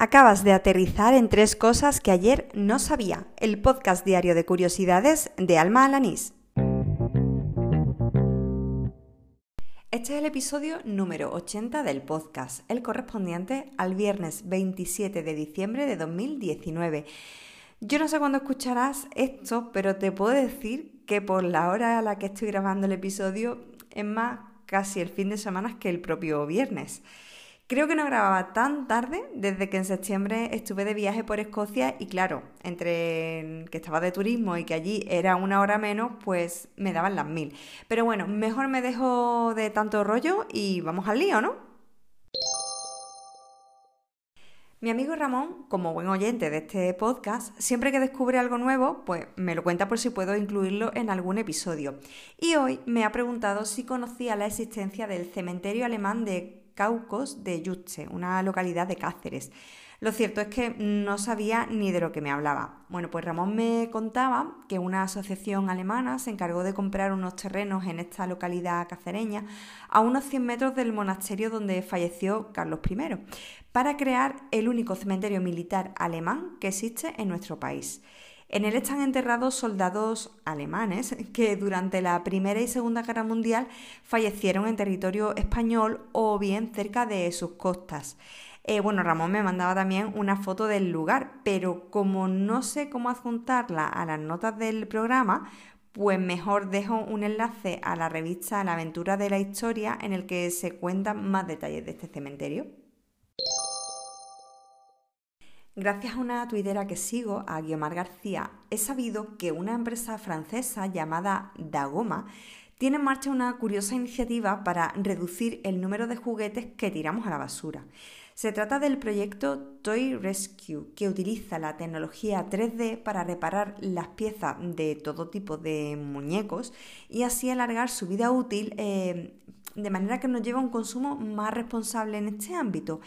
Acabas de aterrizar en tres cosas que ayer no sabía. El podcast diario de curiosidades de Alma Alanís. Este es el episodio número 80 del podcast, el correspondiente al viernes 27 de diciembre de 2019. Yo no sé cuándo escucharás esto, pero te puedo decir que por la hora a la que estoy grabando el episodio es más casi el fin de semana que el propio viernes. Creo que no grababa tan tarde desde que en septiembre estuve de viaje por Escocia y claro, entre que estaba de turismo y que allí era una hora menos, pues me daban las mil. Pero bueno, mejor me dejo de tanto rollo y vamos al lío, ¿no? Mi amigo Ramón, como buen oyente de este podcast, siempre que descubre algo nuevo, pues me lo cuenta por si puedo incluirlo en algún episodio. Y hoy me ha preguntado si conocía la existencia del cementerio alemán de Caucos de Yutze, una localidad de Cáceres. Lo cierto es que no sabía ni de lo que me hablaba. Bueno, pues Ramón me contaba que una asociación alemana se encargó de comprar unos terrenos en esta localidad cacereña a unos 100 metros del monasterio donde falleció Carlos I, para crear el único cementerio militar alemán que existe en nuestro país. En él están enterrados soldados alemanes que durante la Primera y Segunda Guerra Mundial fallecieron en territorio español o bien cerca de sus costas. Eh, bueno, Ramón me mandaba también una foto del lugar, pero como no sé cómo adjuntarla a las notas del programa, pues mejor dejo un enlace a la revista La aventura de la historia en el que se cuentan más detalles de este cementerio. Gracias a una tuitera que sigo, a Guiomar García, he sabido que una empresa francesa llamada Dagoma tiene en marcha una curiosa iniciativa para reducir el número de juguetes que tiramos a la basura. Se trata del proyecto Toy Rescue, que utiliza la tecnología 3D para reparar las piezas de todo tipo de muñecos y así alargar su vida útil eh, de manera que nos lleva a un consumo más responsable en este ámbito.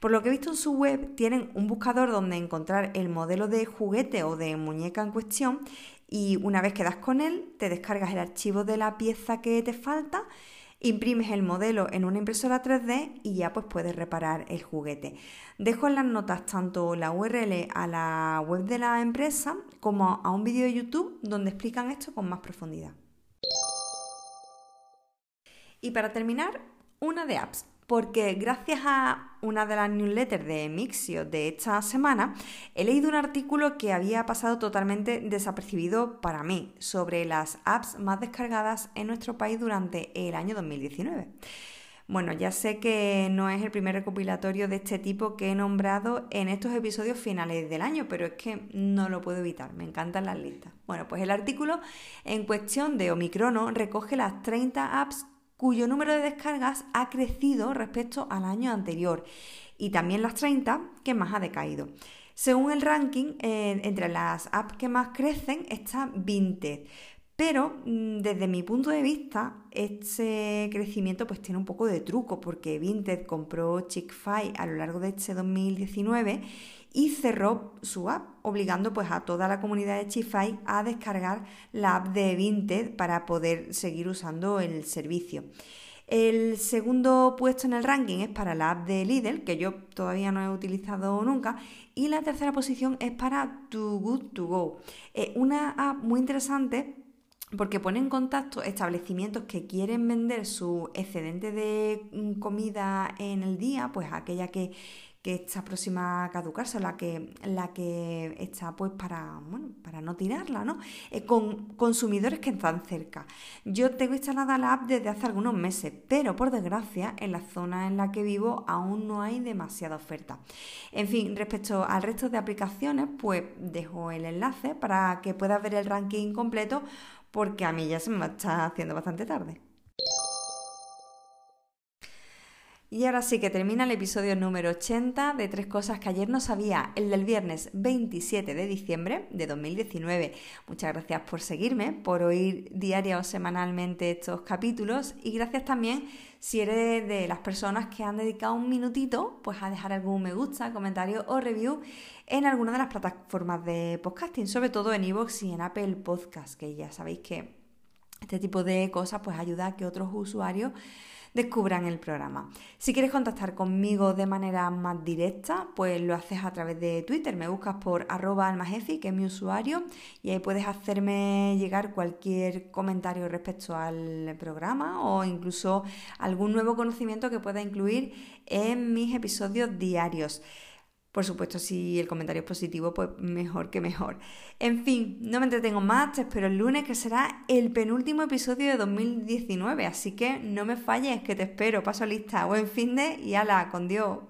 Por lo que he visto en su web, tienen un buscador donde encontrar el modelo de juguete o de muñeca en cuestión y una vez que das con él, te descargas el archivo de la pieza que te falta, imprimes el modelo en una impresora 3D y ya pues puedes reparar el juguete. Dejo en las notas tanto la URL a la web de la empresa como a un vídeo de YouTube donde explican esto con más profundidad. Y para terminar, una de apps, porque gracias a una de las newsletters de Mixio de esta semana, he leído un artículo que había pasado totalmente desapercibido para mí sobre las apps más descargadas en nuestro país durante el año 2019. Bueno, ya sé que no es el primer recopilatorio de este tipo que he nombrado en estos episodios finales del año, pero es que no lo puedo evitar, me encantan las listas. Bueno, pues el artículo en cuestión de Omicrono recoge las 30 apps cuyo número de descargas ha crecido respecto al año anterior y también las 30 que más ha decaído. Según el ranking, eh, entre las apps que más crecen está Vinted, pero mm, desde mi punto de vista, este crecimiento pues tiene un poco de truco, porque Vinted compró Chick-fil a lo largo de este 2019 y cerró su app, obligando pues a toda la comunidad de Chifai a descargar la app de Vinted para poder seguir usando el servicio. El segundo puesto en el ranking es para la app de Lidl, que yo todavía no he utilizado nunca, y la tercera posición es para Too Good To Go, una app muy interesante porque pone en contacto establecimientos que quieren vender su excedente de mm, comida en el día, pues aquella que que está próxima a caducarse, la que, la que está pues para, bueno, para no tirarla, ¿no? Eh, con consumidores que están cerca. Yo tengo instalada la app desde hace algunos meses, pero por desgracia en la zona en la que vivo aún no hay demasiada oferta. En fin, respecto al resto de aplicaciones, pues dejo el enlace para que puedas ver el ranking completo porque a mí ya se me está haciendo bastante tarde. Y ahora sí que termina el episodio número 80 de Tres Cosas que ayer no sabía, el del viernes 27 de diciembre de 2019. Muchas gracias por seguirme, por oír diaria o semanalmente estos capítulos y gracias también si eres de las personas que han dedicado un minutito pues a dejar algún me gusta, comentario o review en alguna de las plataformas de podcasting, sobre todo en iVoox y en Apple Podcast, que ya sabéis que este tipo de cosas pues ayuda a que otros usuarios descubran el programa. Si quieres contactar conmigo de manera más directa, pues lo haces a través de Twitter. Me buscas por arroba almajefi, que es mi usuario, y ahí puedes hacerme llegar cualquier comentario respecto al programa o incluso algún nuevo conocimiento que pueda incluir en mis episodios diarios. Por supuesto, si el comentario es positivo, pues mejor que mejor. En fin, no me entretengo más, te espero el lunes que será el penúltimo episodio de 2019, así que no me falles, que te espero, paso lista, buen fin de y ala, con Dios.